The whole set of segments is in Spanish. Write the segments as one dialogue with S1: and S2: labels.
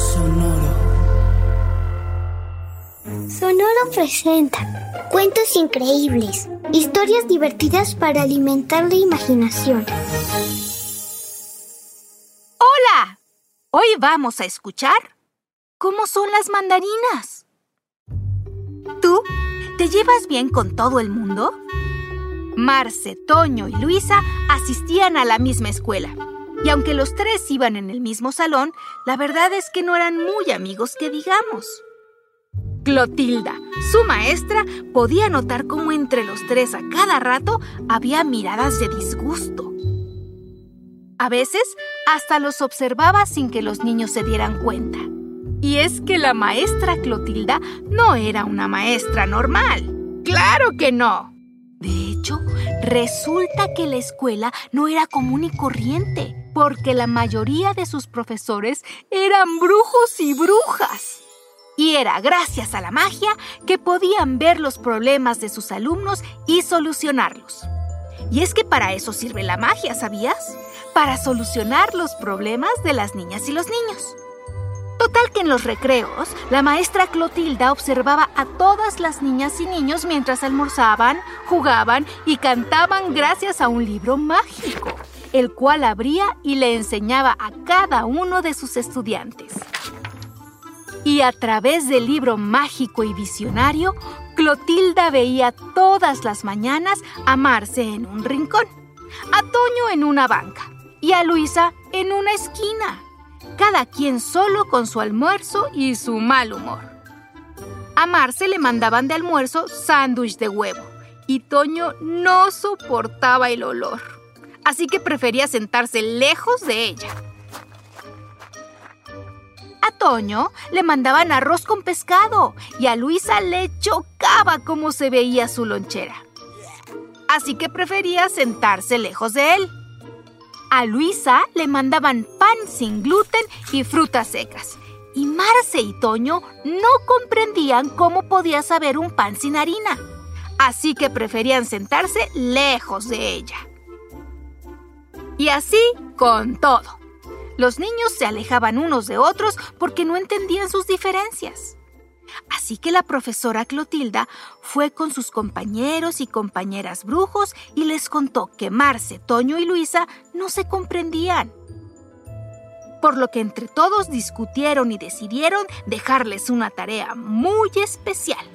S1: Sonoro.
S2: Sonoro presenta cuentos increíbles, historias divertidas para alimentar la imaginación.
S3: ¡Hola! Hoy vamos a escuchar cómo son las mandarinas. ¿Tú te llevas bien con todo el mundo? Marce, Toño y Luisa asistían a la misma escuela. Y aunque los tres iban en el mismo salón, la verdad es que no eran muy amigos que digamos. Clotilda, su maestra, podía notar cómo entre los tres a cada rato había miradas de disgusto. A veces hasta los observaba sin que los niños se dieran cuenta. Y es que la maestra Clotilda no era una maestra normal. ¡Claro que no! De hecho, resulta que la escuela no era común y corriente porque la mayoría de sus profesores eran brujos y brujas. Y era gracias a la magia que podían ver los problemas de sus alumnos y solucionarlos. Y es que para eso sirve la magia, ¿sabías? Para solucionar los problemas de las niñas y los niños. Total que en los recreos, la maestra Clotilda observaba a todas las niñas y niños mientras almorzaban, jugaban y cantaban gracias a un libro mágico el cual abría y le enseñaba a cada uno de sus estudiantes. Y a través del libro mágico y visionario, Clotilda veía todas las mañanas a Marce en un rincón, a Toño en una banca y a Luisa en una esquina, cada quien solo con su almuerzo y su mal humor. A Marce le mandaban de almuerzo sándwich de huevo y Toño no soportaba el olor así que prefería sentarse lejos de ella. A Toño le mandaban arroz con pescado y a Luisa le chocaba cómo se veía su lonchera. Así que prefería sentarse lejos de él. A Luisa le mandaban pan sin gluten y frutas secas. Y Marce y Toño no comprendían cómo podía saber un pan sin harina. Así que preferían sentarse lejos de ella. Y así con todo. Los niños se alejaban unos de otros porque no entendían sus diferencias. Así que la profesora Clotilda fue con sus compañeros y compañeras brujos y les contó que Marce, Toño y Luisa no se comprendían. Por lo que entre todos discutieron y decidieron dejarles una tarea muy especial.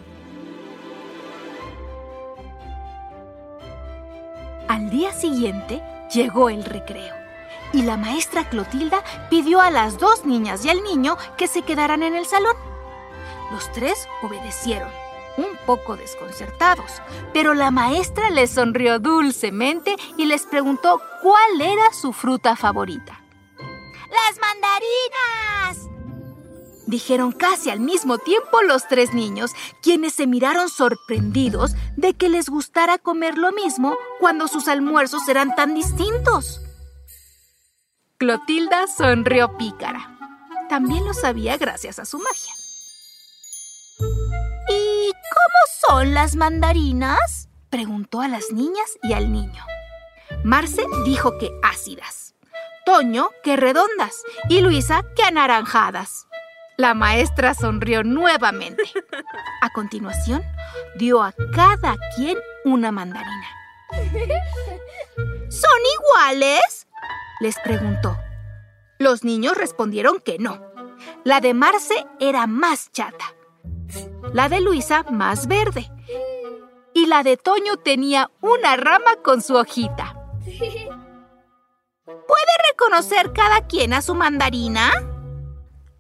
S3: Al día siguiente, Llegó el recreo y la maestra Clotilda pidió a las dos niñas y al niño que se quedaran en el salón. Los tres obedecieron, un poco desconcertados, pero la maestra les sonrió dulcemente y les preguntó cuál era su fruta favorita. ¡Las mandarinas! Dijeron casi al mismo tiempo los tres niños, quienes se miraron sorprendidos de que les gustara comer lo mismo cuando sus almuerzos eran tan distintos. Clotilda sonrió pícara. También lo sabía gracias a su magia. ¿Y cómo son las mandarinas? preguntó a las niñas y al niño. Marce dijo que ácidas, Toño que redondas y Luisa que anaranjadas. La maestra sonrió nuevamente. A continuación, dio a cada quien una mandarina. ¿Son iguales? les preguntó. Los niños respondieron que no. La de Marce era más chata. La de Luisa más verde. Y la de Toño tenía una rama con su hojita. ¿Puede reconocer cada quien a su mandarina?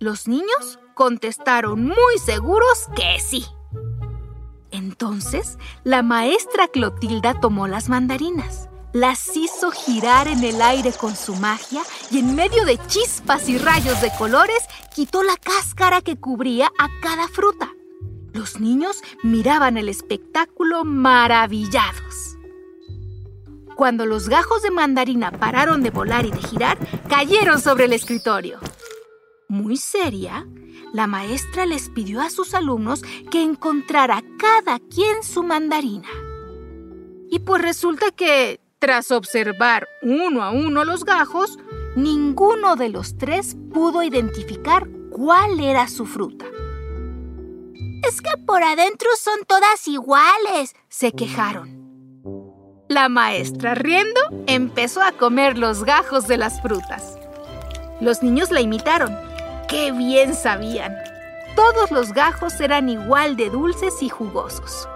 S3: Los niños contestaron muy seguros que sí. Entonces, la maestra Clotilda tomó las mandarinas, las hizo girar en el aire con su magia y en medio de chispas y rayos de colores quitó la cáscara que cubría a cada fruta. Los niños miraban el espectáculo maravillados. Cuando los gajos de mandarina pararon de volar y de girar, cayeron sobre el escritorio. Muy seria, la maestra les pidió a sus alumnos que encontrara cada quien su mandarina. Y pues resulta que, tras observar uno a uno los gajos, ninguno de los tres pudo identificar cuál era su fruta.
S2: Es que por adentro son todas iguales,
S3: se quejaron. La maestra, riendo, empezó a comer los gajos de las frutas. Los niños la imitaron. ¡Qué bien sabían! Todos los gajos eran igual de dulces y jugosos.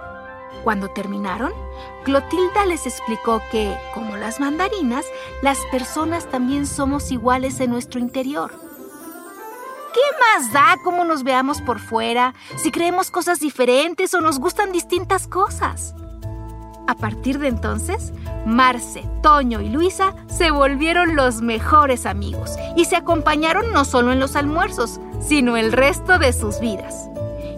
S3: Cuando terminaron, Clotilda les explicó que, como las mandarinas, las personas también somos iguales en nuestro interior. ¿Qué más da cómo nos veamos por fuera, si creemos cosas diferentes o nos gustan distintas cosas? A partir de entonces, Marce, Toño y Luisa se volvieron los mejores amigos y se acompañaron no solo en los almuerzos, sino el resto de sus vidas.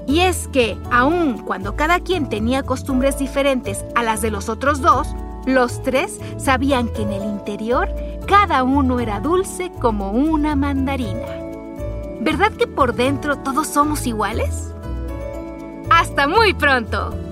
S3: Y es que, aun cuando cada quien tenía costumbres diferentes a las de los otros dos, los tres sabían que en el interior cada uno era dulce como una mandarina. ¿Verdad que por dentro todos somos iguales? ¡Hasta muy pronto!